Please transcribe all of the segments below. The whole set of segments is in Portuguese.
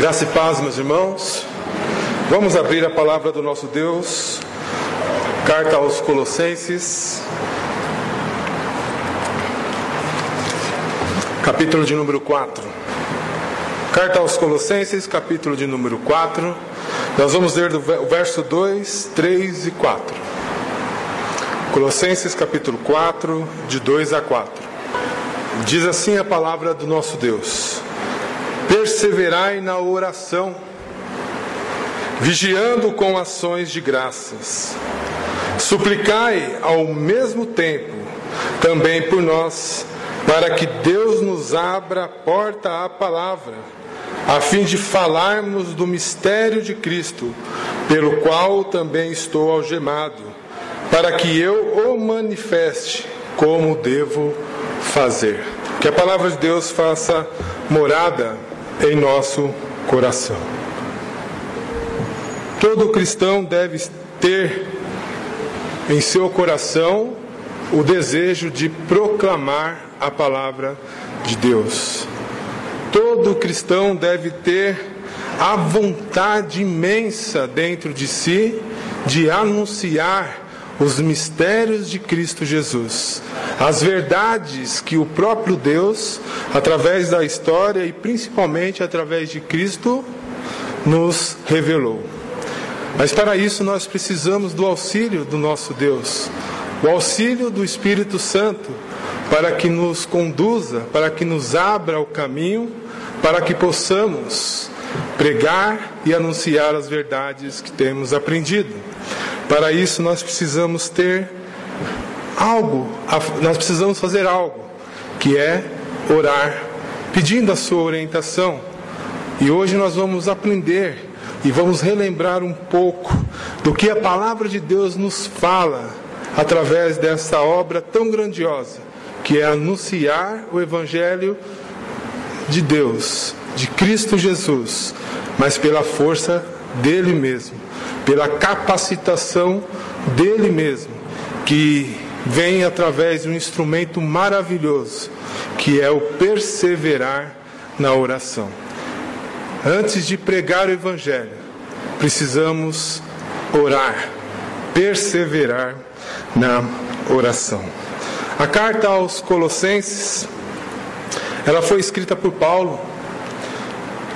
Graça e paz, meus irmãos. Vamos abrir a palavra do nosso Deus. Carta aos Colossenses. Capítulo de número 4. Carta aos Colossenses, capítulo de número 4. Nós vamos ler do verso 2, 3 e 4. Colossenses, capítulo 4, de 2 a 4. Diz assim a palavra do nosso Deus: Perseverai na oração, vigiando com ações de graças. Suplicai ao mesmo tempo também por nós, para que Deus nos abra a porta à palavra, a fim de falarmos do mistério de Cristo, pelo qual também estou algemado, para que eu o manifeste como devo fazer. Que a palavra de Deus faça morada em nosso coração. Todo cristão deve ter em seu coração o desejo de proclamar a palavra de Deus. Todo cristão deve ter a vontade imensa dentro de si de anunciar os mistérios de Cristo Jesus, as verdades que o próprio Deus, através da história e principalmente através de Cristo, nos revelou. Mas para isso nós precisamos do auxílio do nosso Deus, o auxílio do Espírito Santo, para que nos conduza, para que nos abra o caminho, para que possamos pregar e anunciar as verdades que temos aprendido. Para isso nós precisamos ter algo, nós precisamos fazer algo, que é orar, pedindo a sua orientação. E hoje nós vamos aprender e vamos relembrar um pouco do que a palavra de Deus nos fala através dessa obra tão grandiosa, que é anunciar o evangelho de Deus, de Cristo Jesus, mas pela força dele mesmo pela capacitação dele mesmo, que vem através de um instrumento maravilhoso, que é o perseverar na oração. Antes de pregar o Evangelho, precisamos orar, perseverar na oração. A carta aos Colossenses, ela foi escrita por Paulo,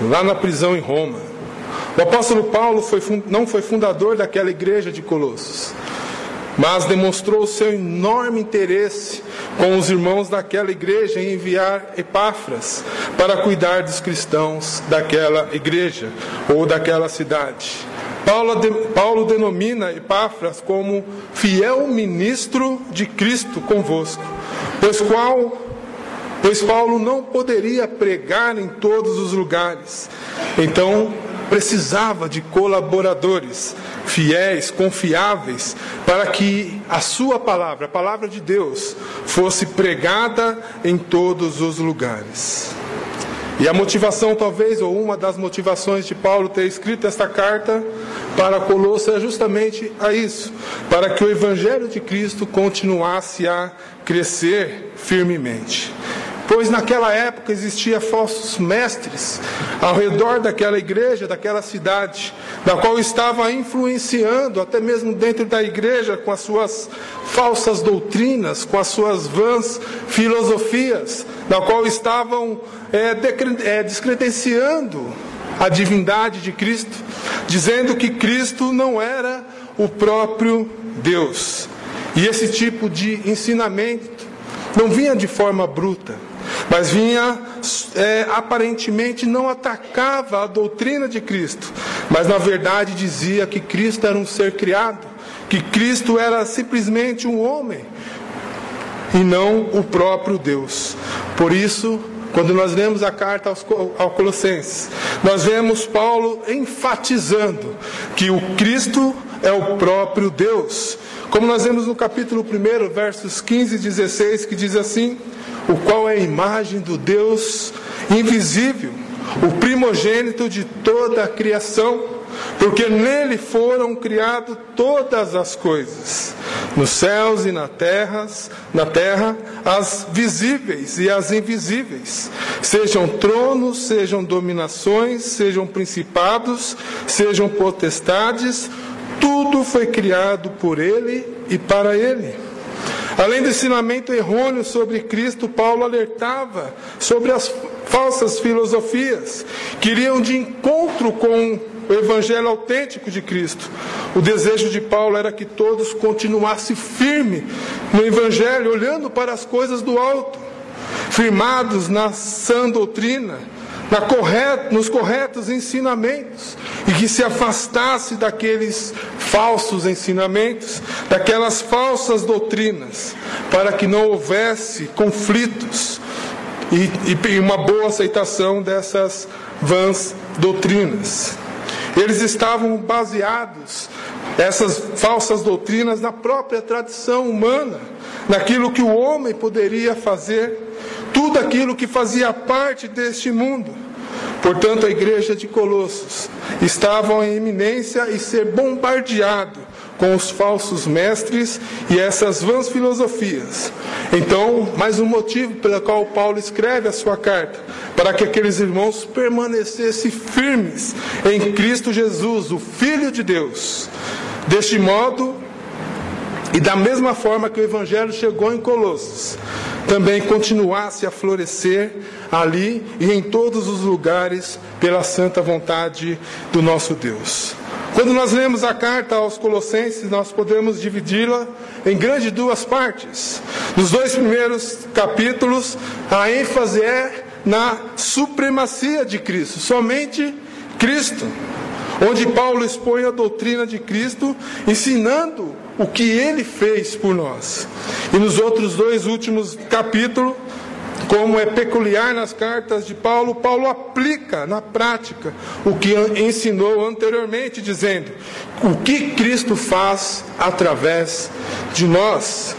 lá na prisão em Roma. O apóstolo Paulo foi, não foi fundador daquela igreja de Colossos, mas demonstrou seu enorme interesse com os irmãos daquela igreja em enviar Epáfras para cuidar dos cristãos daquela igreja ou daquela cidade. Paulo, Paulo denomina Epáfras como fiel ministro de Cristo convosco, pois qual pois Paulo não poderia pregar em todos os lugares. Então, precisava de colaboradores fiéis, confiáveis, para que a sua palavra, a palavra de Deus, fosse pregada em todos os lugares. E a motivação, talvez, ou uma das motivações de Paulo ter escrito esta carta para Colosso é justamente a isso, para que o Evangelho de Cristo continuasse a crescer firmemente pois naquela época existia falsos mestres ao redor daquela igreja, daquela cidade, da qual estava influenciando até mesmo dentro da igreja com as suas falsas doutrinas, com as suas vãs filosofias, da qual estavam é, é, descredenciando a divindade de Cristo, dizendo que Cristo não era o próprio Deus. E esse tipo de ensinamento não vinha de forma bruta, mas vinha é, aparentemente não atacava a doutrina de Cristo, mas na verdade dizia que Cristo era um ser criado, que Cristo era simplesmente um homem e não o próprio Deus. Por isso, quando nós lemos a carta aos, aos Colossenses, nós vemos Paulo enfatizando que o Cristo é o próprio Deus. Como nós vemos no capítulo 1, versos 15 e 16, que diz assim: o qual é a imagem do Deus invisível, o primogênito de toda a criação, porque nele foram criadas todas as coisas, nos céus e na terra, na terra, as visíveis e as invisíveis, sejam tronos, sejam dominações, sejam principados, sejam potestades, tudo foi criado por ele e para ele. Além do ensinamento errôneo sobre Cristo, Paulo alertava sobre as falsas filosofias que iriam de encontro com o evangelho autêntico de Cristo. O desejo de Paulo era que todos continuassem firmes no evangelho, olhando para as coisas do alto, firmados na sã doutrina, na nos corretos ensinamentos, e que se afastasse daqueles falsos ensinamentos, daquelas falsas doutrinas, para que não houvesse conflitos e, e uma boa aceitação dessas vãs doutrinas. Eles estavam baseados, essas falsas doutrinas, na própria tradição humana, naquilo que o homem poderia fazer, tudo aquilo que fazia parte deste mundo. Portanto, a igreja de Colossos estava em iminência e ser bombardeado com os falsos mestres e essas vãs filosofias. Então, mais um motivo pelo qual Paulo escreve a sua carta, para que aqueles irmãos permanecessem firmes em Cristo Jesus, o Filho de Deus. Deste modo, e da mesma forma que o Evangelho chegou em Colossos, também continuasse a florescer ali e em todos os lugares pela santa vontade do nosso Deus. Quando nós lemos a carta aos Colossenses, nós podemos dividi-la em grandes duas partes. Nos dois primeiros capítulos, a ênfase é na supremacia de Cristo, somente Cristo, onde Paulo expõe a doutrina de Cristo, ensinando o que ele fez por nós. E nos outros dois últimos capítulos, como é peculiar nas cartas de Paulo, Paulo aplica na prática o que ensinou anteriormente, dizendo o que Cristo faz através de nós.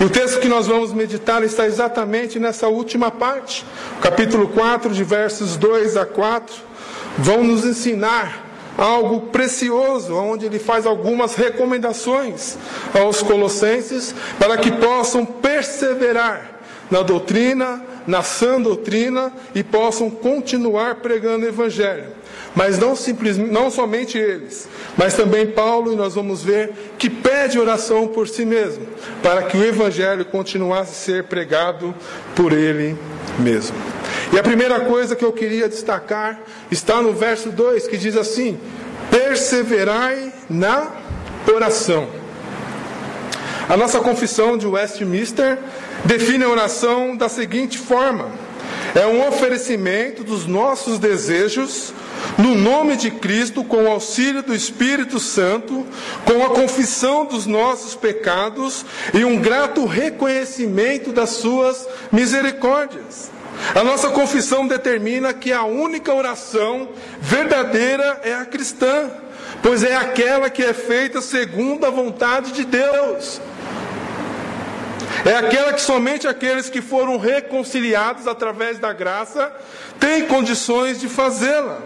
E o texto que nós vamos meditar está exatamente nessa última parte, capítulo 4, de versos 2 a 4, vão nos ensinar algo precioso, onde ele faz algumas recomendações aos colossenses para que possam perseverar na doutrina, na sã doutrina e possam continuar pregando o Evangelho. Mas não, simplesmente, não somente eles, mas também Paulo, e nós vamos ver, que pede oração por si mesmo, para que o Evangelho continuasse a ser pregado por ele mesmo. E a primeira coisa que eu queria destacar está no verso 2, que diz assim: Perseverai na oração. A nossa confissão de Westminster define a oração da seguinte forma: é um oferecimento dos nossos desejos no nome de Cristo, com o auxílio do Espírito Santo, com a confissão dos nossos pecados e um grato reconhecimento das suas misericórdias. A nossa confissão determina que a única oração verdadeira é a cristã, pois é aquela que é feita segundo a vontade de Deus. É aquela que somente aqueles que foram reconciliados através da graça têm condições de fazê-la.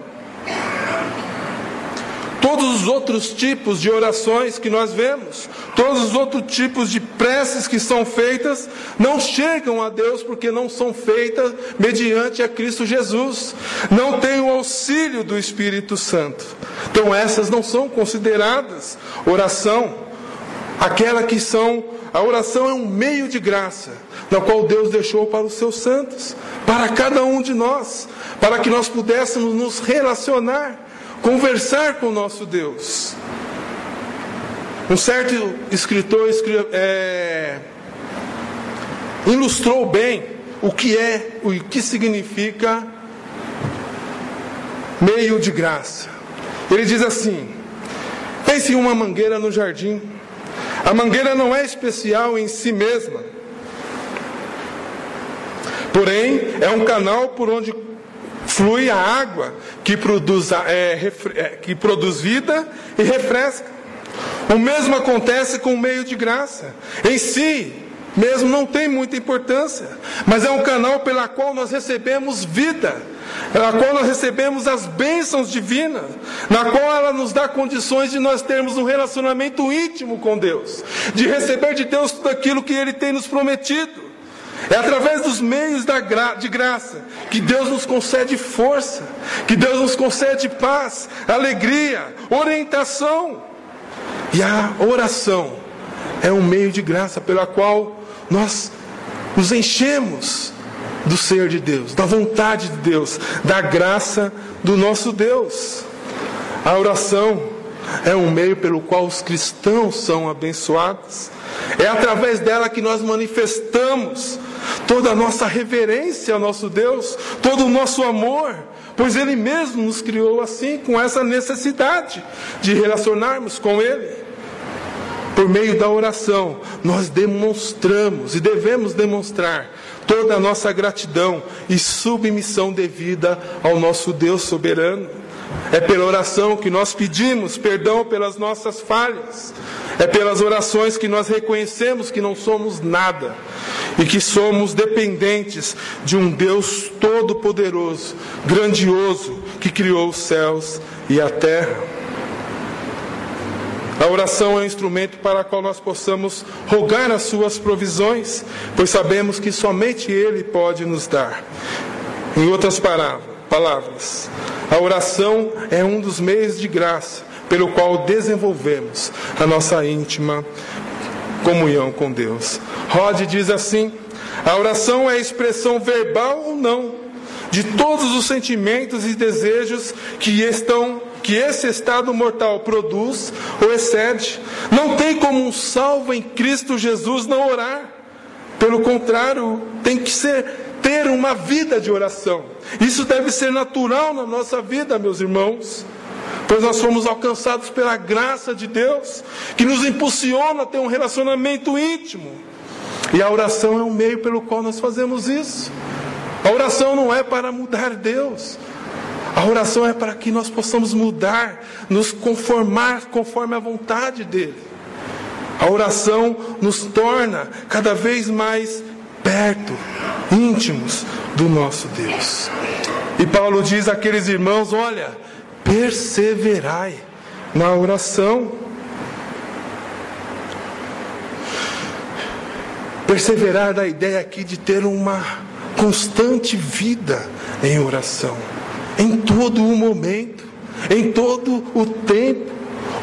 Todos os outros tipos de orações que nós vemos, todos os outros tipos de preces que são feitas, não chegam a Deus porque não são feitas mediante a Cristo Jesus. Não tem o auxílio do Espírito Santo. Então essas não são consideradas oração. Aquela que são a oração é um meio de graça, na qual Deus deixou para os seus santos, para cada um de nós, para que nós pudéssemos nos relacionar, conversar com o nosso Deus. Um certo escritor é, ilustrou bem o que é, o que significa meio de graça. Ele diz assim: pense em uma mangueira no jardim a mangueira não é especial em si mesma, porém é um canal por onde flui a água que produz, é, é, que produz vida e refresca. O mesmo acontece com o meio de graça. Em si, mesmo não tem muita importância, mas é um canal pela qual nós recebemos vida. na qual nós recebemos as bênçãos divinas, na qual ela nos dá condições de nós termos um relacionamento íntimo com Deus, de receber de Deus tudo aquilo que Ele tem nos prometido. É através dos meios gra de graça que Deus nos concede força, que Deus nos concede paz, alegria, orientação. E a oração é um meio de graça pela qual nós nos enchemos do ser de Deus, da vontade de Deus, da graça do nosso Deus. A oração é um meio pelo qual os cristãos são abençoados. É através dela que nós manifestamos toda a nossa reverência ao nosso Deus, todo o nosso amor, pois Ele mesmo nos criou assim, com essa necessidade de relacionarmos com Ele. Por meio da oração, nós demonstramos e devemos demonstrar toda a nossa gratidão e submissão devida ao nosso Deus soberano. É pela oração que nós pedimos perdão pelas nossas falhas. É pelas orações que nós reconhecemos que não somos nada e que somos dependentes de um Deus todo-poderoso, grandioso, que criou os céus e a terra. A oração é um instrumento para o qual nós possamos rogar as suas provisões, pois sabemos que somente Ele pode nos dar. Em outras palavras, a oração é um dos meios de graça pelo qual desenvolvemos a nossa íntima comunhão com Deus. Rod diz assim: a oração é a expressão verbal ou não de todos os sentimentos e desejos que estão que esse estado mortal produz ou excede. Não tem como um salvo em Cristo Jesus não orar. Pelo contrário, tem que ser ter uma vida de oração. Isso deve ser natural na nossa vida, meus irmãos. Pois nós fomos alcançados pela graça de Deus, que nos impulsiona a ter um relacionamento íntimo. E a oração é um meio pelo qual nós fazemos isso. A oração não é para mudar Deus, a oração é para que nós possamos mudar, nos conformar conforme a vontade dEle. A oração nos torna cada vez mais perto, íntimos do nosso Deus. E Paulo diz àqueles irmãos: olha, perseverai na oração. Perseverar da ideia aqui de ter uma constante vida em oração em todo o momento, em todo o tempo.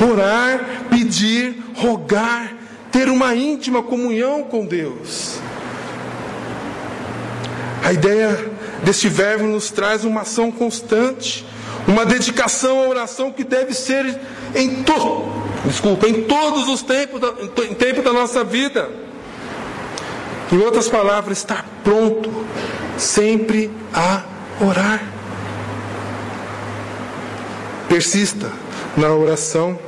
Orar, pedir, rogar, ter uma íntima comunhão com Deus. A ideia deste verbo nos traz uma ação constante, uma dedicação à oração que deve ser em todo, desculpa, em todos os tempos da, em tempo da nossa vida. Em outras palavras, estar pronto sempre a orar. Persista na oração.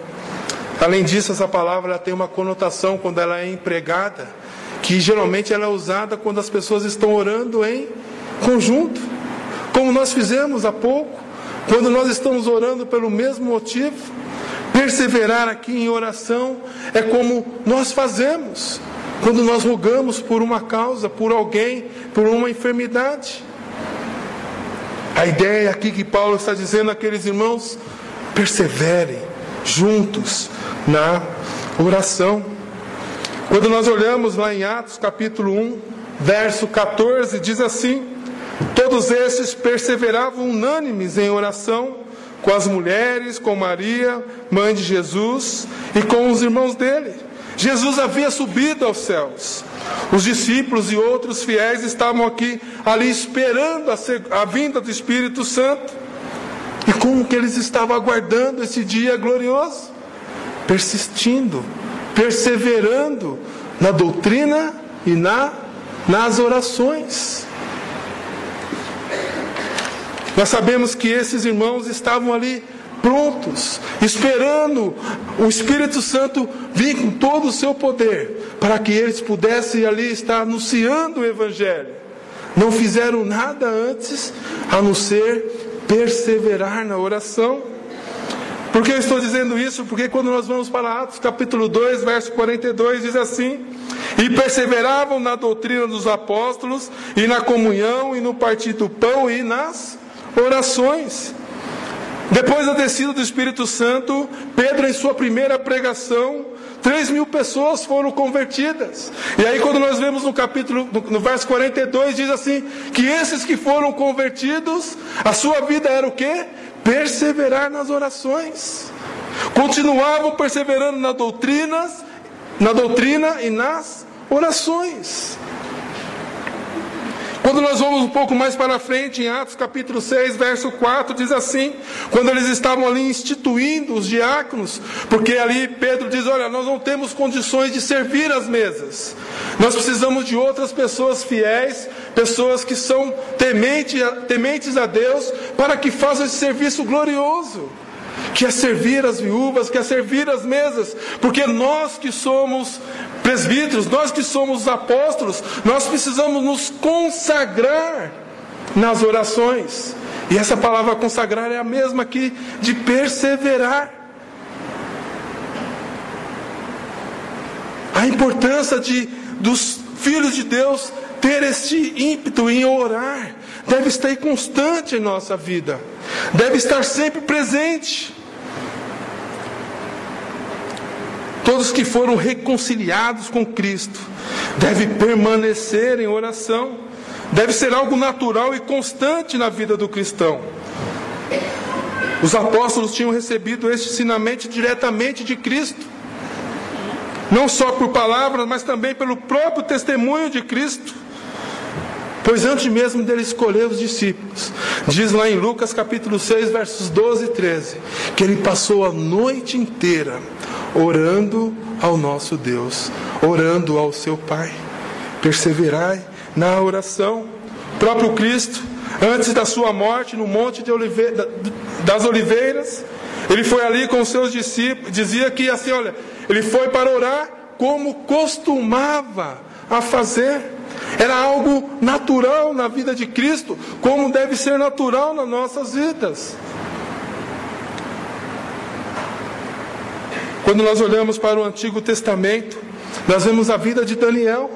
Além disso, essa palavra tem uma conotação quando ela é empregada, que geralmente ela é usada quando as pessoas estão orando em conjunto, como nós fizemos há pouco, quando nós estamos orando pelo mesmo motivo. Perseverar aqui em oração é como nós fazemos quando nós rogamos por uma causa, por alguém, por uma enfermidade. A ideia aqui que Paulo está dizendo àqueles irmãos: perseverem juntos na oração. Quando nós olhamos lá em Atos capítulo 1, verso 14, diz assim: Todos esses perseveravam unânimes em oração com as mulheres, com Maria, mãe de Jesus, e com os irmãos dele. Jesus havia subido aos céus. Os discípulos e outros fiéis estavam aqui, ali, esperando a, a vinda do Espírito Santo. E como que eles estavam aguardando esse dia glorioso? Persistindo, perseverando na doutrina e na, nas orações. Nós sabemos que esses irmãos estavam ali prontos, esperando o Espírito Santo vir com todo o seu poder, para que eles pudessem ali estar anunciando o Evangelho. Não fizeram nada antes a não ser perseverar na oração. Por que eu estou dizendo isso? Porque quando nós vamos para Atos capítulo 2, verso 42, diz assim: E perseveravam na doutrina dos apóstolos, e na comunhão, e no partir do pão, e nas orações. Depois da descida do Espírito Santo, Pedro, em sua primeira pregação, 3 mil pessoas foram convertidas. E aí, quando nós vemos no capítulo, no, verso 42, diz assim: que esses que foram convertidos, a sua vida era o que? Perseverar nas orações. Continuavam perseverando nas doutrinas, na doutrina e nas orações. Quando nós vamos um pouco mais para frente, em Atos capítulo 6, verso 4, diz assim: quando eles estavam ali instituindo os diáconos, porque ali Pedro diz: Olha, nós não temos condições de servir as mesas, nós precisamos de outras pessoas fiéis, pessoas que são tementes, tementes a Deus, para que façam esse serviço glorioso que é servir as viúvas, que é servir as mesas, porque nós que somos presbíteros, nós que somos apóstolos, nós precisamos nos consagrar nas orações. E essa palavra consagrar é a mesma aqui de perseverar. A importância de dos filhos de Deus ter este ímpeto em orar deve estar constante em nossa vida, deve estar sempre presente. Todos que foram reconciliados com Cristo devem permanecer em oração, deve ser algo natural e constante na vida do cristão. Os apóstolos tinham recebido este ensinamento diretamente de Cristo, não só por palavras, mas também pelo próprio testemunho de Cristo. Pois antes mesmo dele escolher os discípulos, diz lá em Lucas capítulo 6, versos 12 e 13, que ele passou a noite inteira orando ao nosso Deus, orando ao seu Pai. Perseverai na oração. O próprio Cristo, antes da sua morte no Monte Oliveira, das Oliveiras, ele foi ali com os seus discípulos, dizia que assim, olha, ele foi para orar como costumava a fazer. Era algo natural na vida de Cristo, como deve ser natural nas nossas vidas. Quando nós olhamos para o Antigo Testamento, nós vemos a vida de Daniel.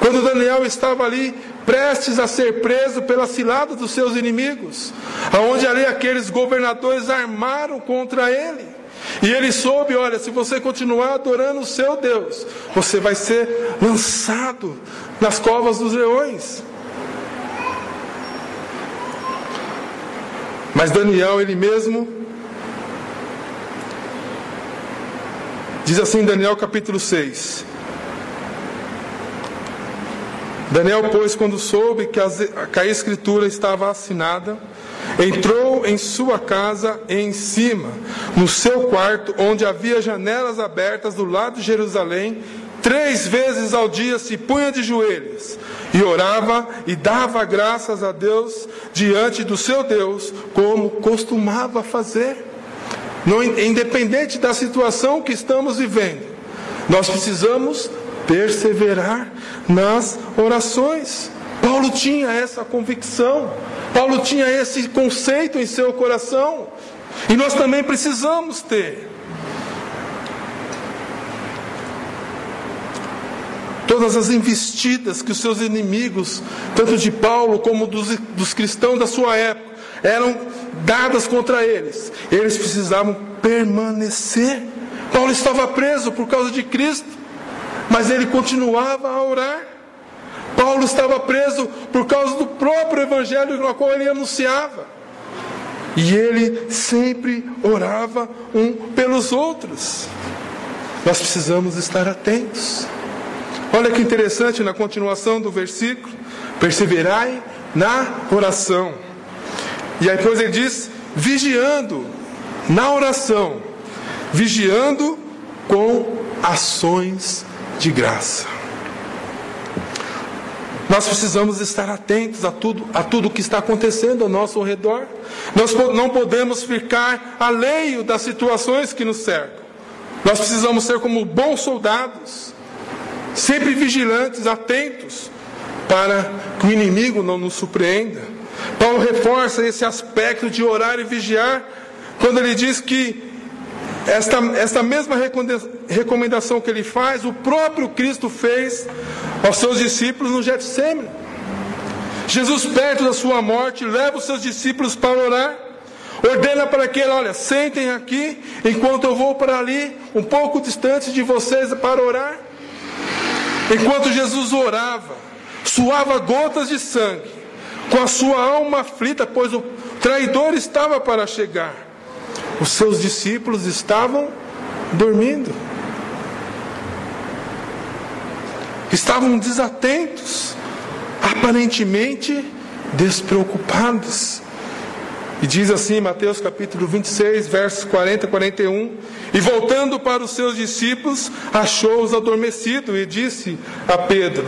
Quando Daniel estava ali prestes a ser preso pela cilada dos seus inimigos, aonde ali aqueles governadores armaram contra ele. E ele soube, olha, se você continuar adorando o seu Deus, você vai ser lançado nas covas dos leões. Mas Daniel, ele mesmo, diz assim Daniel capítulo 6. Daniel, pois, quando soube que a, que a escritura estava assinada, Entrou em sua casa em cima, no seu quarto, onde havia janelas abertas do lado de Jerusalém. Três vezes ao dia se punha de joelhos e orava e dava graças a Deus diante do seu Deus, como costumava fazer. No, independente da situação que estamos vivendo, nós precisamos perseverar nas orações. Paulo tinha essa convicção. Paulo tinha esse conceito em seu coração. E nós também precisamos ter. Todas as investidas que os seus inimigos, tanto de Paulo como dos, dos cristãos da sua época, eram dadas contra eles, eles precisavam permanecer. Paulo estava preso por causa de Cristo, mas ele continuava a orar. Paulo estava preso por causa do próprio evangelho no qual ele anunciava. E ele sempre orava um pelos outros. Nós precisamos estar atentos. Olha que interessante na continuação do versículo: perseverai na oração. E aí depois ele diz: vigiando na oração, vigiando com ações de graça. Nós precisamos estar atentos a tudo, a tudo que está acontecendo ao nosso redor. Nós não podemos ficar alheio das situações que nos cercam. Nós precisamos ser como bons soldados, sempre vigilantes, atentos, para que o inimigo não nos surpreenda. Paulo reforça esse aspecto de orar e vigiar, quando ele diz que esta, esta mesma recomendação que ele faz, o próprio Cristo fez aos seus discípulos no Getsemane. Jesus, perto da sua morte, leva os seus discípulos para orar. Ordena para que, olha, sentem aqui, enquanto eu vou para ali, um pouco distante de vocês, para orar. Enquanto Jesus orava, suava gotas de sangue, com a sua alma aflita, pois o traidor estava para chegar. Os seus discípulos estavam dormindo. Estavam desatentos, aparentemente despreocupados. E diz assim, Mateus capítulo 26, versos 40 e 41. E voltando para os seus discípulos, achou-os adormecidos e disse a Pedro: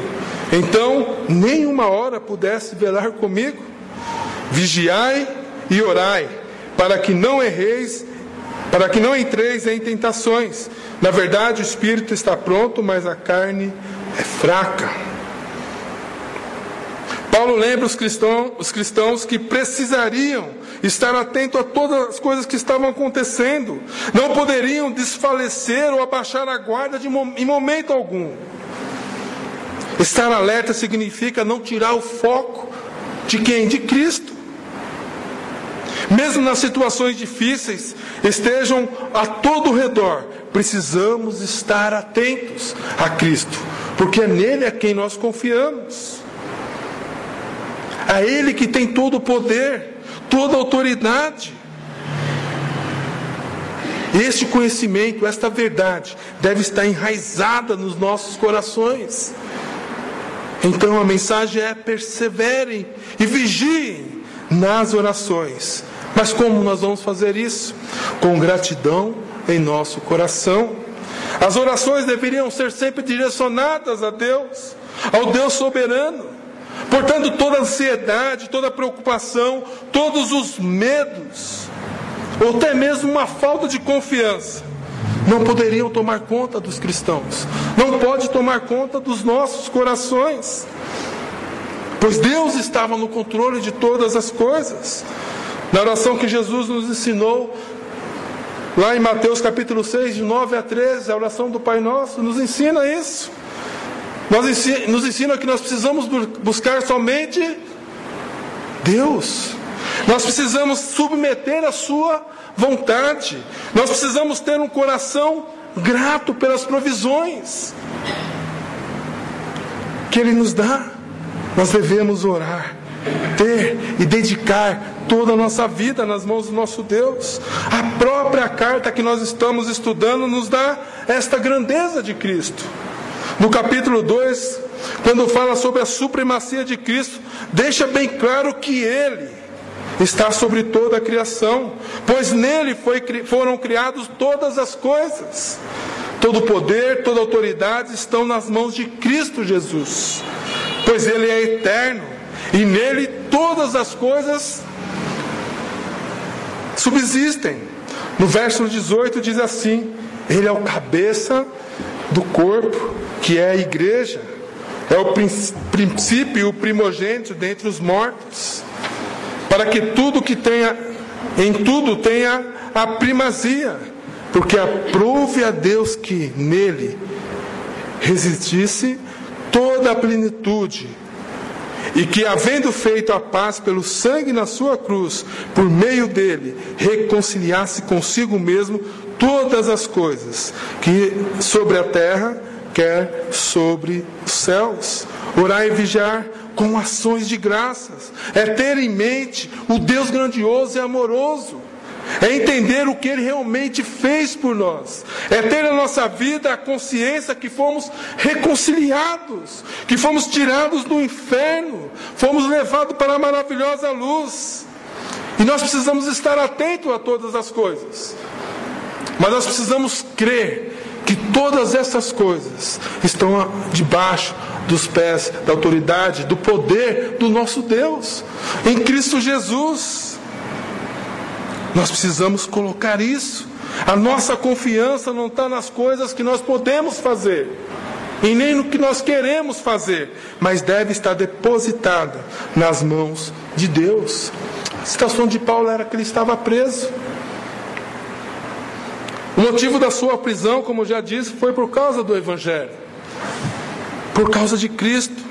Então, nem uma hora pudesse velar comigo? Vigiai e orai, para que não erreis, para que não entreis em tentações. Na verdade, o espírito está pronto, mas a carne é fraca. Paulo lembra os cristãos, os cristãos que precisariam estar atentos a todas as coisas que estavam acontecendo, não poderiam desfalecer ou abaixar a guarda de, em momento algum. Estar alerta significa não tirar o foco de quem? De Cristo. Mesmo nas situações difíceis, estejam a todo redor, precisamos estar atentos a Cristo, porque é nele a quem nós confiamos a Ele que tem todo o poder, toda a autoridade. Este conhecimento, esta verdade, deve estar enraizada nos nossos corações. Então a mensagem é: perseverem e vigiem nas orações. Mas como nós vamos fazer isso? Com gratidão em nosso coração. As orações deveriam ser sempre direcionadas a Deus, ao Deus soberano. Portanto, toda ansiedade, toda preocupação, todos os medos, ou até mesmo uma falta de confiança, não poderiam tomar conta dos cristãos, não pode tomar conta dos nossos corações, pois Deus estava no controle de todas as coisas. Na oração que Jesus nos ensinou, lá em Mateus capítulo 6, de 9 a 13, a oração do Pai Nosso, nos ensina isso. Nos ensina que nós precisamos buscar somente Deus. Nós precisamos submeter a Sua vontade. Nós precisamos ter um coração grato pelas provisões que Ele nos dá. Nós devemos orar, ter e dedicar toda a nossa vida nas mãos do nosso Deus. A própria carta que nós estamos estudando nos dá esta grandeza de Cristo. No capítulo 2, quando fala sobre a supremacia de Cristo, deixa bem claro que Ele está sobre toda a criação, pois nele foi, foram criadas todas as coisas. Todo poder, toda autoridade estão nas mãos de Cristo Jesus, pois Ele é eterno e nele todas as coisas subsistem. No verso 18 diz assim: Ele é o cabeça do corpo, que é a igreja, é o princípio o primogênito dentre os mortos, para que tudo que tenha, em tudo tenha a primazia, porque aprove a Deus que nele resistisse toda a plenitude, e que, havendo feito a paz pelo sangue na sua cruz, por meio dele, reconciliasse consigo mesmo todas as coisas, que sobre a terra, quer sobre os céus. Orar e vigiar com ações de graças, é ter em mente o Deus grandioso e amoroso, é entender o que Ele realmente fez por nós, é ter na nossa vida a consciência que fomos reconciliados, que fomos tirados do inferno, fomos levados para a maravilhosa luz. E nós precisamos estar atentos a todas as coisas. Mas nós precisamos crer que todas essas coisas estão debaixo dos pés da autoridade, do poder do nosso Deus, em Cristo Jesus. Nós precisamos colocar isso. A nossa confiança não está nas coisas que nós podemos fazer, e nem no que nós queremos fazer, mas deve estar depositada nas mãos de Deus. A situação de Paulo era que ele estava preso. O motivo da sua prisão, como já disse, foi por causa do Evangelho, por causa de Cristo.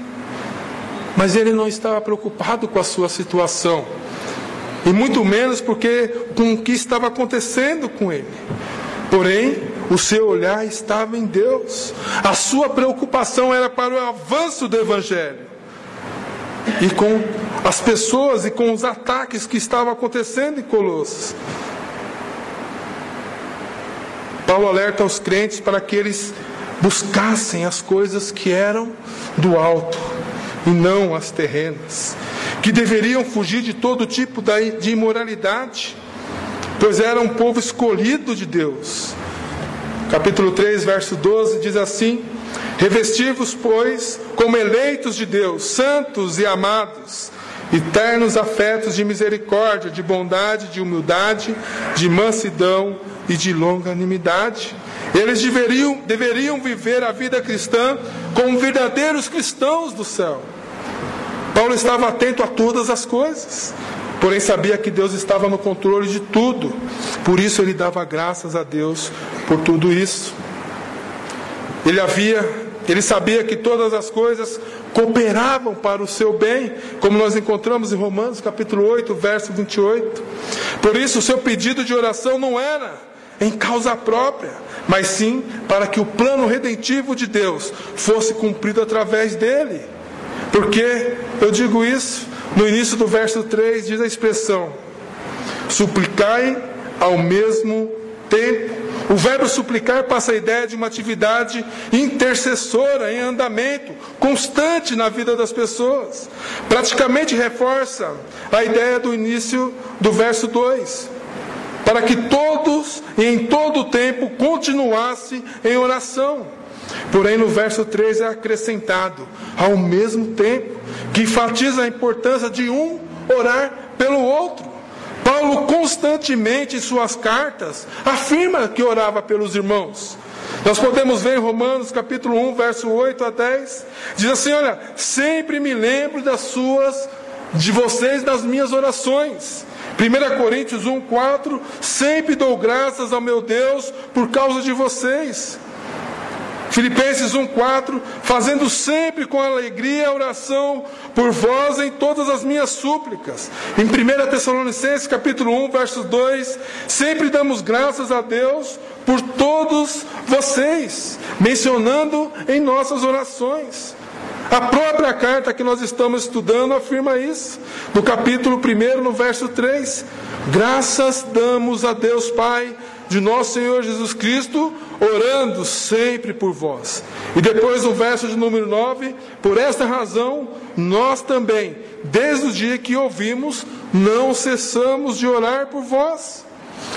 mas ele não estava preocupado com a sua situação, e muito menos porque com o que estava acontecendo com ele. Porém, o seu olhar estava em Deus. A sua preocupação era para o avanço do evangelho. E com as pessoas e com os ataques que estavam acontecendo em Colossos. Paulo alerta os crentes para que eles buscassem as coisas que eram do alto e não as terrenas, que deveriam fugir de todo tipo de imoralidade, pois era um povo escolhido de Deus. Capítulo 3, verso 12 diz assim: Revestivos, pois, como eleitos de Deus, santos e amados, eternos afetos de misericórdia, de bondade, de humildade, de mansidão e de longanimidade. Eles deveriam, deveriam viver a vida cristã como verdadeiros cristãos do céu. Paulo estava atento a todas as coisas, porém sabia que Deus estava no controle de tudo. Por isso ele dava graças a Deus por tudo isso. Ele havia, ele sabia que todas as coisas cooperavam para o seu bem, como nós encontramos em Romanos capítulo 8, verso 28. Por isso o seu pedido de oração não era em causa própria, mas sim para que o plano redentivo de Deus fosse cumprido através dele. Porque eu digo isso, no início do verso 3 diz a expressão: suplicai ao mesmo tempo. O verbo suplicar passa a ideia de uma atividade intercessora em andamento, constante na vida das pessoas. Praticamente reforça a ideia do início do verso 2 para que todos e em todo o tempo continuassem em oração. Porém, no verso 3 é acrescentado, ao mesmo tempo, que enfatiza a importância de um orar pelo outro. Paulo constantemente em suas cartas afirma que orava pelos irmãos. Nós podemos ver em Romanos capítulo 1, verso 8 a 10, diz assim: olha, sempre me lembro das suas, de vocês nas minhas orações 1 Coríntios 1, 4, sempre dou graças ao meu Deus por causa de vocês. Filipenses 1,4, fazendo sempre com alegria a oração por vós em todas as minhas súplicas. Em 1 Tessalonicenses capítulo 1, verso 2, sempre damos graças a Deus por todos vocês, mencionando em nossas orações. A própria carta que nós estamos estudando afirma isso. No capítulo 1, no verso 3. Graças damos a Deus Pai de nosso Senhor Jesus Cristo, orando sempre por vós. E depois no verso de número 9, por esta razão, nós também, desde o dia que ouvimos, não cessamos de orar por vós.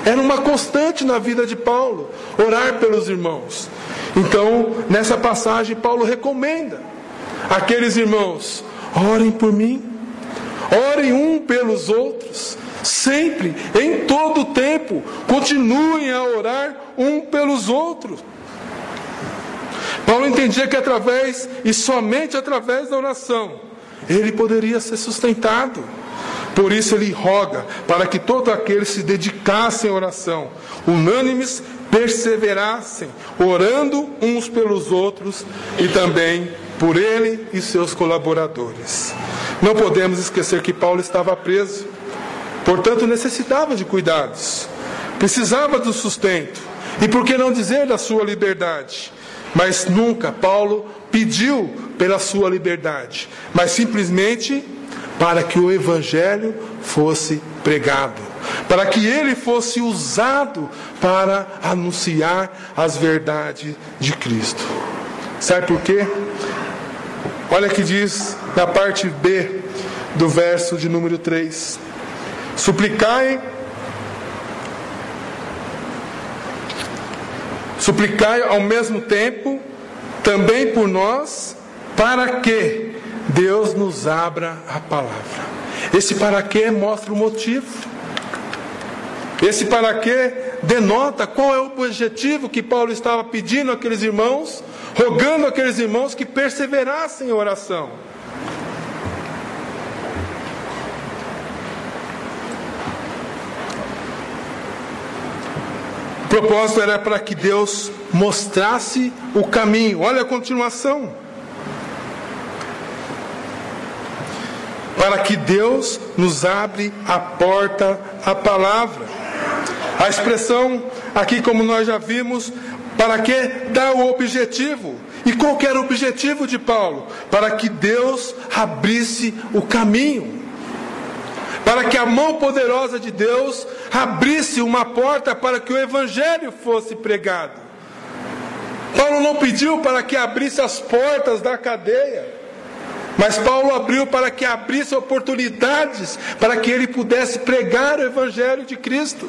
Era uma constante na vida de Paulo, orar pelos irmãos. Então, nessa passagem, Paulo recomenda aqueles irmãos: orem por mim, orem um pelos outros, sempre, em todo o tempo, continuem a orar um pelos outros. Paulo entendia que através e somente através da oração ele poderia ser sustentado. Por isso ele roga para que todos aqueles se dedicassem à oração, unânimes perseverassem, orando uns pelos outros e também por ele e seus colaboradores. Não podemos esquecer que Paulo estava preso, portanto necessitava de cuidados, precisava do sustento, e por que não dizer da sua liberdade? Mas nunca Paulo pediu pela sua liberdade, mas simplesmente para que o evangelho fosse pregado, para que ele fosse usado para anunciar as verdades de Cristo. Sabe por quê? Olha que diz na parte B do verso de número 3: Suplicai, suplicai ao mesmo tempo também por nós, para que Deus nos abra a palavra. Esse para que mostra o motivo. Esse para que denota qual é o objetivo que Paulo estava pedindo àqueles irmãos rogando aqueles irmãos que perseverassem em oração. O propósito era para que Deus mostrasse o caminho. Olha a continuação. para que Deus nos abre a porta à palavra. A expressão aqui, como nós já vimos, para que dá o objetivo. E qual era o objetivo de Paulo? Para que Deus abrisse o caminho. Para que a mão poderosa de Deus abrisse uma porta para que o evangelho fosse pregado. Paulo não pediu para que abrisse as portas da cadeia. Mas Paulo abriu para que abrisse oportunidades para que ele pudesse pregar o Evangelho de Cristo,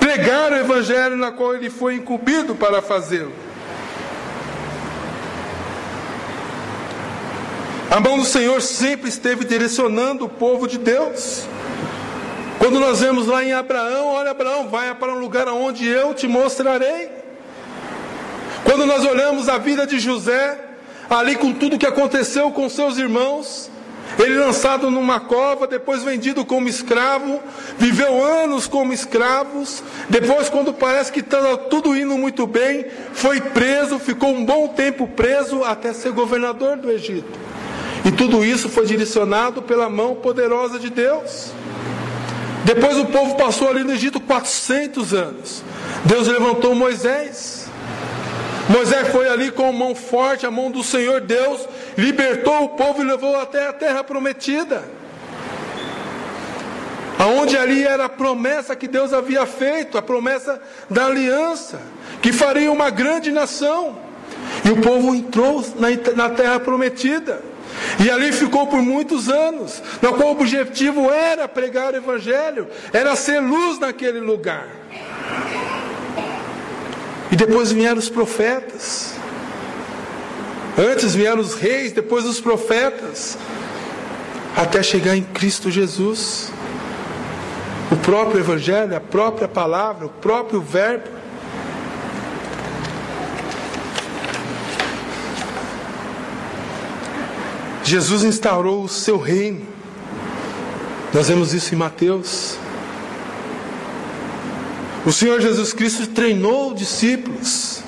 pregar o Evangelho na qual ele foi incumbido para fazê-lo. A mão do Senhor sempre esteve direcionando o povo de Deus. Quando nós vemos lá em Abraão, olha Abraão, vai para um lugar onde eu te mostrarei. Quando nós olhamos a vida de José, ali com tudo que aconteceu com seus irmãos. Ele lançado numa cova, depois vendido como escravo, viveu anos como escravos. Depois, quando parece que estava tudo indo muito bem, foi preso, ficou um bom tempo preso até ser governador do Egito. E tudo isso foi direcionado pela mão poderosa de Deus. Depois o povo passou ali no Egito 400 anos. Deus levantou Moisés. Moisés foi ali com a mão forte, a mão do Senhor Deus, libertou o povo e levou até a terra prometida. Aonde ali era a promessa que Deus havia feito, a promessa da aliança, que faria uma grande nação. E o povo entrou na, terra prometida. E ali ficou por muitos anos, na qual o objetivo era pregar o Evangelho, era ser luz naquele lugar. E depois vieram os profetas. Antes vieram os reis, depois os profetas. Até chegar em Cristo Jesus. O próprio Evangelho, a própria palavra, o próprio Verbo. Jesus instaurou o seu reino. Nós vemos isso em Mateus. O Senhor Jesus Cristo treinou discípulos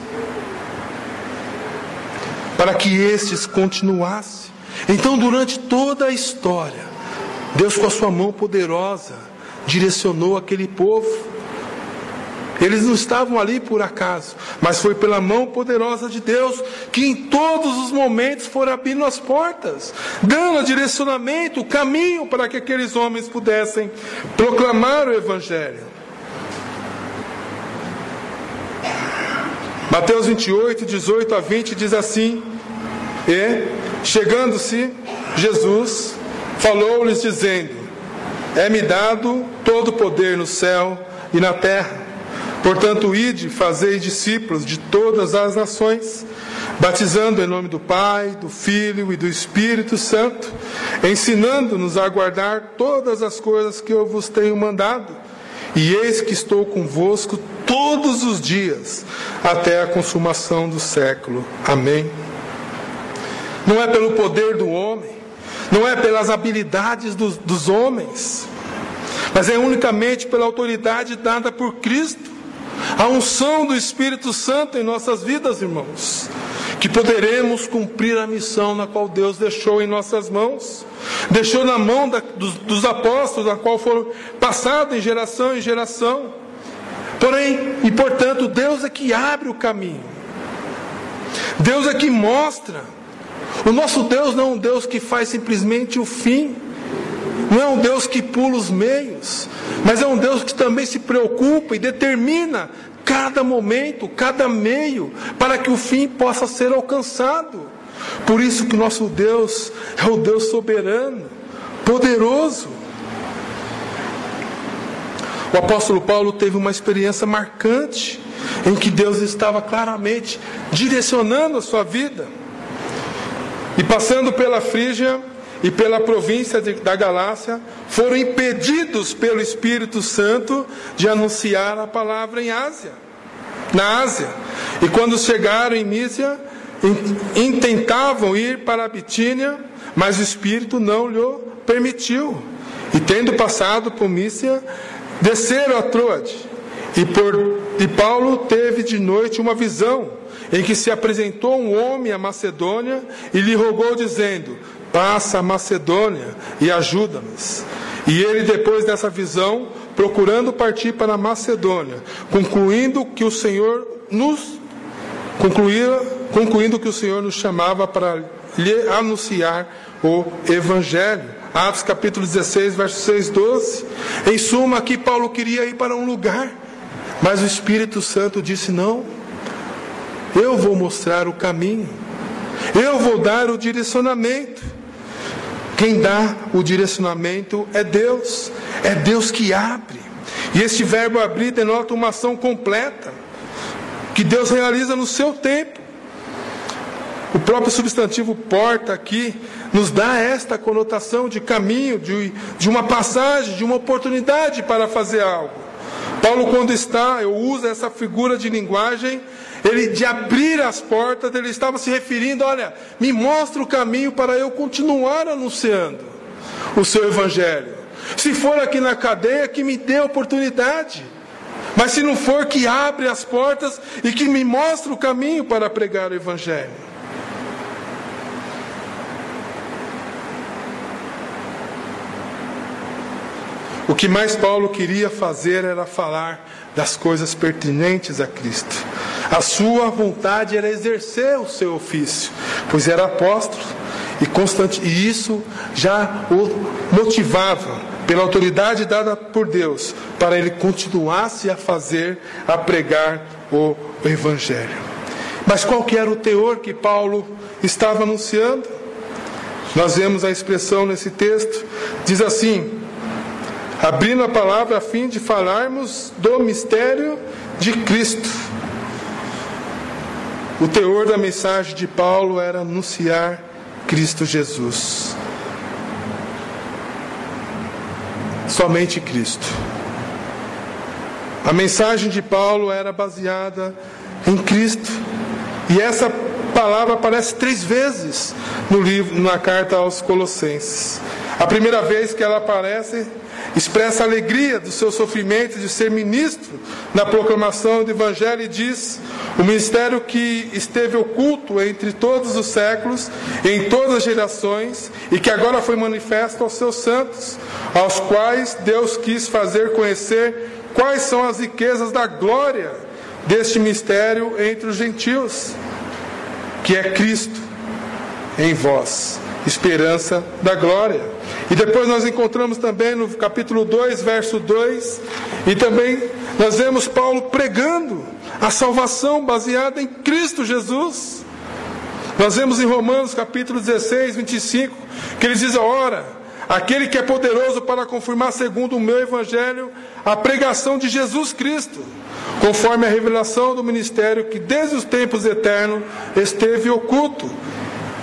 para que estes continuassem. Então, durante toda a história, Deus, com a sua mão poderosa, direcionou aquele povo. Eles não estavam ali por acaso, mas foi pela mão poderosa de Deus que em todos os momentos foram abrindo as portas, dando direcionamento, caminho para que aqueles homens pudessem proclamar o Evangelho. Mateus 28, 18 a 20 diz assim: E, chegando-se, Jesus falou-lhes, dizendo: É-me dado todo o poder no céu e na terra. Portanto, ide, fazei discípulos de todas as nações, batizando em nome do Pai, do Filho e do Espírito Santo, ensinando-nos a guardar todas as coisas que eu vos tenho mandado. E eis que estou convosco todos os dias, até a consumação do século. Amém. Não é pelo poder do homem, não é pelas habilidades dos, dos homens, mas é unicamente pela autoridade dada por Cristo, a unção do Espírito Santo em nossas vidas, irmãos, que poderemos cumprir a missão na qual Deus deixou em nossas mãos deixou na mão da, dos, dos apóstolos, a qual foram passados em geração em geração. Porém, e portanto, Deus é que abre o caminho. Deus é que mostra. O nosso Deus não é um Deus que faz simplesmente o fim. Não é um Deus que pula os meios, mas é um Deus que também se preocupa e determina cada momento, cada meio, para que o fim possa ser alcançado. Por isso que nosso Deus é o Deus soberano, poderoso. O apóstolo Paulo teve uma experiência marcante em que Deus estava claramente direcionando a sua vida. E passando pela Frígia e pela província de, da Galácia, foram impedidos pelo Espírito Santo de anunciar a palavra em Ásia, na Ásia. E quando chegaram em Mísia, intentavam ir para a Bitínia, mas o Espírito não lhe permitiu. E tendo passado por Mícia, desceram a Troade. E, por, e Paulo teve de noite uma visão, em que se apresentou um homem à Macedônia e lhe rogou, dizendo: passa a Macedônia e ajuda-nos. E ele, depois dessa visão, procurando partir para a Macedônia, concluindo que o Senhor nos concluía, concluindo que o Senhor nos chamava para lhe anunciar o evangelho. Atos capítulo 16, verso 6, 12. Em suma, aqui Paulo queria ir para um lugar, mas o Espírito Santo disse: Não, eu vou mostrar o caminho, eu vou dar o direcionamento. Quem dá o direcionamento é Deus, é Deus que abre. E este verbo abrir denota uma ação completa, que Deus realiza no seu tempo. O próprio substantivo porta aqui nos dá esta conotação de caminho, de, de uma passagem, de uma oportunidade para fazer algo. Paulo, quando está, eu uso essa figura de linguagem ele de abrir as portas, ele estava se referindo, olha, me mostra o caminho para eu continuar anunciando o seu evangelho. Se for aqui na cadeia, que me dê oportunidade. Mas se não for, que abre as portas e que me mostre o caminho para pregar o evangelho. O que mais Paulo queria fazer era falar das coisas pertinentes a Cristo. A sua vontade era exercer o seu ofício, pois era apóstolo e constante, e isso já o motivava pela autoridade dada por Deus para ele continuasse a fazer, a pregar o evangelho. Mas qual que era o teor que Paulo estava anunciando? Nós vemos a expressão nesse texto, diz assim: abrindo a palavra a fim de falarmos do mistério de Cristo. O teor da mensagem de Paulo era anunciar Cristo Jesus. Somente Cristo. A mensagem de Paulo era baseada em Cristo. E essa palavra aparece três vezes no livro, na carta aos Colossenses. A primeira vez que ela aparece expressa a alegria do seu sofrimento de ser ministro na proclamação do Evangelho e diz: o ministério que esteve oculto entre todos os séculos, em todas as gerações, e que agora foi manifesto aos seus santos, aos quais Deus quis fazer conhecer quais são as riquezas da glória deste mistério entre os gentios, que é Cristo em vós, esperança da glória. E depois nós encontramos também no capítulo 2, verso 2, e também nós vemos Paulo pregando a salvação baseada em Cristo Jesus. Nós vemos em Romanos capítulo 16, 25, que ele diz: Ora, aquele que é poderoso para confirmar, segundo o meu evangelho, a pregação de Jesus Cristo, conforme a revelação do ministério que desde os tempos eternos esteve oculto.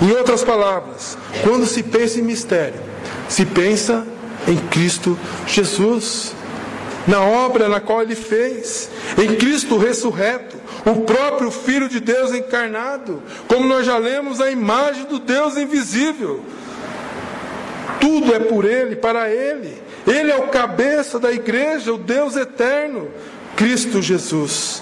Em outras palavras, quando se pensa em mistério, se pensa em Cristo Jesus, na obra na qual ele fez, em Cristo ressurreto, o próprio Filho de Deus encarnado, como nós já lemos, a imagem do Deus invisível. Tudo é por Ele, para Ele. Ele é o cabeça da igreja, o Deus eterno, Cristo Jesus.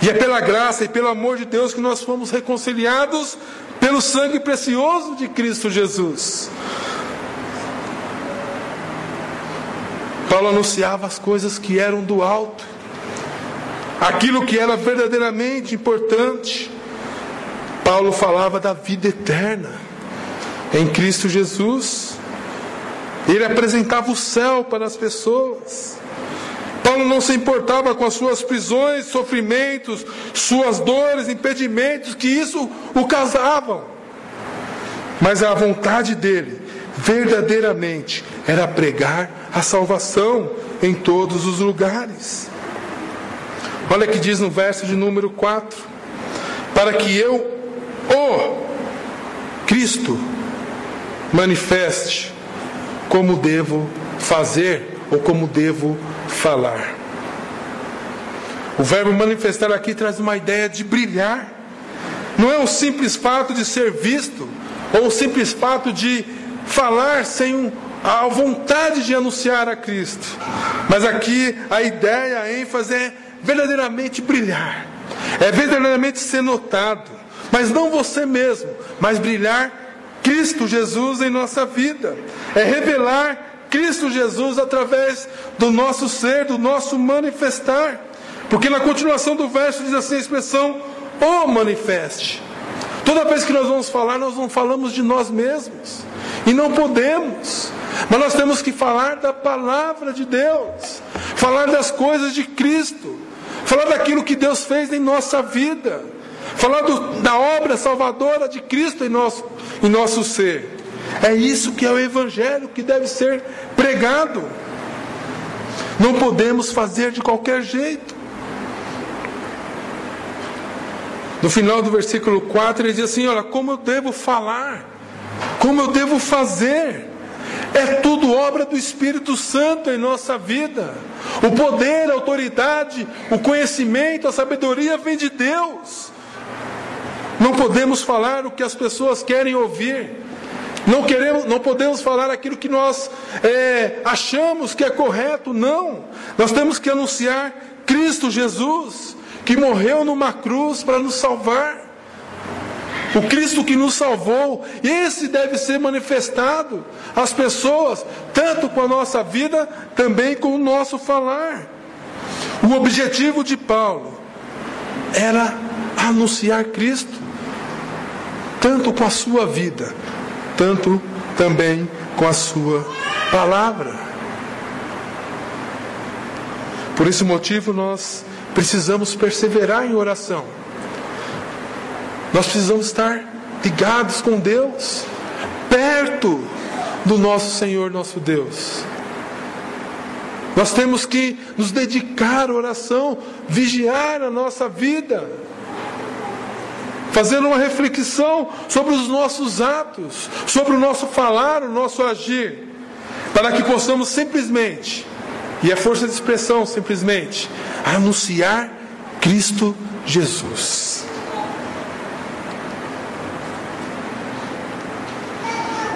E é pela graça e pelo amor de Deus que nós fomos reconciliados pelo sangue precioso de Cristo Jesus. Paulo anunciava as coisas que eram do alto, aquilo que era verdadeiramente importante. Paulo falava da vida eterna em Cristo Jesus. Ele apresentava o céu para as pessoas. Paulo não se importava com as suas prisões, sofrimentos, suas dores, impedimentos, que isso o causavam. Mas a vontade dele, verdadeiramente, era pregar a salvação em todos os lugares. Olha que diz no verso de número 4: Para que eu, o Cristo, manifeste como devo fazer ou como devo falar. O verbo manifestar aqui traz uma ideia de brilhar. Não é um simples fato de ser visto, ou um simples fato de falar sem a vontade de anunciar a Cristo. Mas aqui a ideia, a ênfase é verdadeiramente brilhar, é verdadeiramente ser notado, mas não você mesmo, mas brilhar Cristo Jesus em nossa vida, é revelar Cristo Jesus através do nosso ser, do nosso manifestar. Porque na continuação do verso diz assim a expressão o manifeste. Toda vez que nós vamos falar, nós não falamos de nós mesmos. E não podemos. Mas nós temos que falar da palavra de Deus, falar das coisas de Cristo, falar daquilo que Deus fez em nossa vida, falar do, da obra salvadora de Cristo em nosso, em nosso ser. É isso que é o Evangelho que deve ser pregado. Não podemos fazer de qualquer jeito. No final do versículo 4, ele diz assim: Olha, como eu devo falar, como eu devo fazer. É tudo obra do Espírito Santo em nossa vida. O poder, a autoridade, o conhecimento, a sabedoria vem de Deus. Não podemos falar o que as pessoas querem ouvir. Não queremos, não podemos falar aquilo que nós é, achamos que é correto. Não. Nós temos que anunciar Cristo Jesus, que morreu numa cruz para nos salvar. O Cristo que nos salvou, esse deve ser manifestado às pessoas, tanto com a nossa vida, também com o nosso falar. O objetivo de Paulo era anunciar Cristo, tanto com a sua vida, tanto também com a sua palavra. Por esse motivo, nós precisamos perseverar em oração. Nós precisamos estar ligados com Deus, perto do nosso Senhor, nosso Deus. Nós temos que nos dedicar à oração, vigiar a nossa vida fazendo uma reflexão sobre os nossos atos, sobre o nosso falar, o nosso agir, para que possamos simplesmente, e é força de expressão simplesmente, anunciar Cristo Jesus.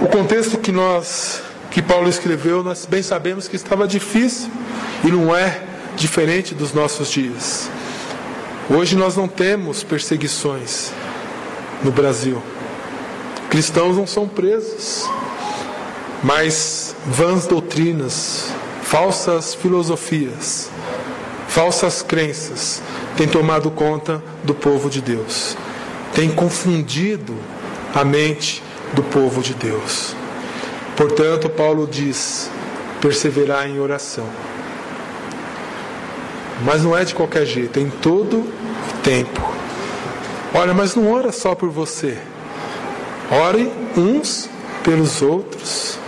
O contexto que nós, que Paulo escreveu, nós bem sabemos que estava difícil e não é diferente dos nossos dias. Hoje nós não temos perseguições, no Brasil. Cristãos não são presos, mas vãs doutrinas, falsas filosofias, falsas crenças têm tomado conta do povo de Deus, têm confundido a mente do povo de Deus. Portanto, Paulo diz: perseverar em oração. Mas não é de qualquer jeito, é em todo tempo Olha, mas não ora só por você. Ore uns pelos outros.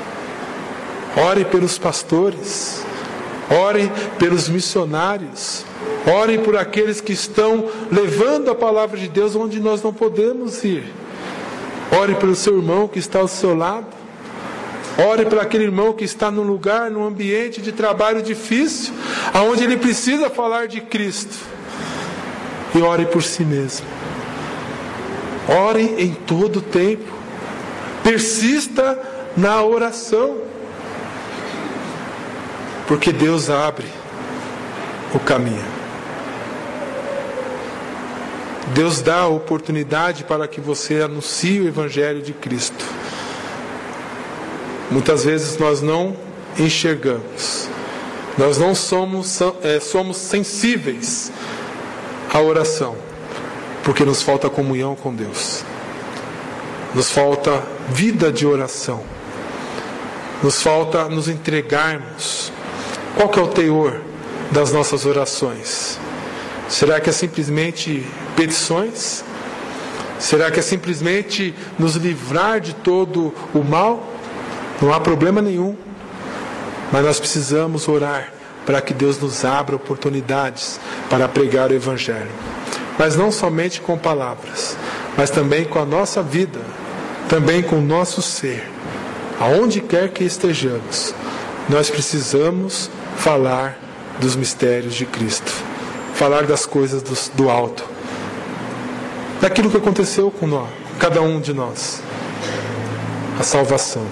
Ore pelos pastores. Ore pelos missionários. Ore por aqueles que estão levando a palavra de Deus onde nós não podemos ir. Ore pelo seu irmão que está ao seu lado. Ore para aquele irmão que está num lugar, num ambiente de trabalho difícil, aonde ele precisa falar de Cristo. E ore por si mesmo. Ore em todo tempo. Persista na oração. Porque Deus abre o caminho. Deus dá a oportunidade para que você anuncie o Evangelho de Cristo. Muitas vezes nós não enxergamos, nós não somos, é, somos sensíveis à oração porque nos falta comunhão com Deus, nos falta vida de oração, nos falta nos entregarmos. Qual que é o teor das nossas orações? Será que é simplesmente petições? Será que é simplesmente nos livrar de todo o mal? Não há problema nenhum, mas nós precisamos orar para que Deus nos abra oportunidades para pregar o Evangelho mas não somente com palavras, mas também com a nossa vida, também com o nosso ser. Aonde quer que estejamos, nós precisamos falar dos mistérios de Cristo, falar das coisas do, do alto, daquilo que aconteceu com nós, cada um de nós, a salvação.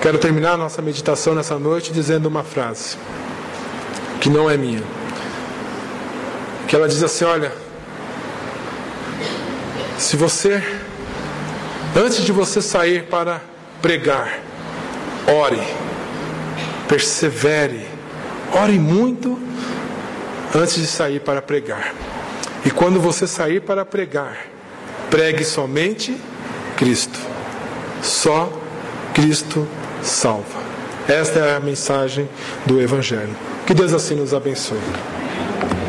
Quero terminar a nossa meditação nessa noite dizendo uma frase que não é minha que ela diz assim: Olha, se você Antes de você sair para pregar, ore, persevere, ore muito antes de sair para pregar. E quando você sair para pregar, pregue somente Cristo. Só Cristo salva. Esta é a mensagem do Evangelho. Que Deus assim nos abençoe.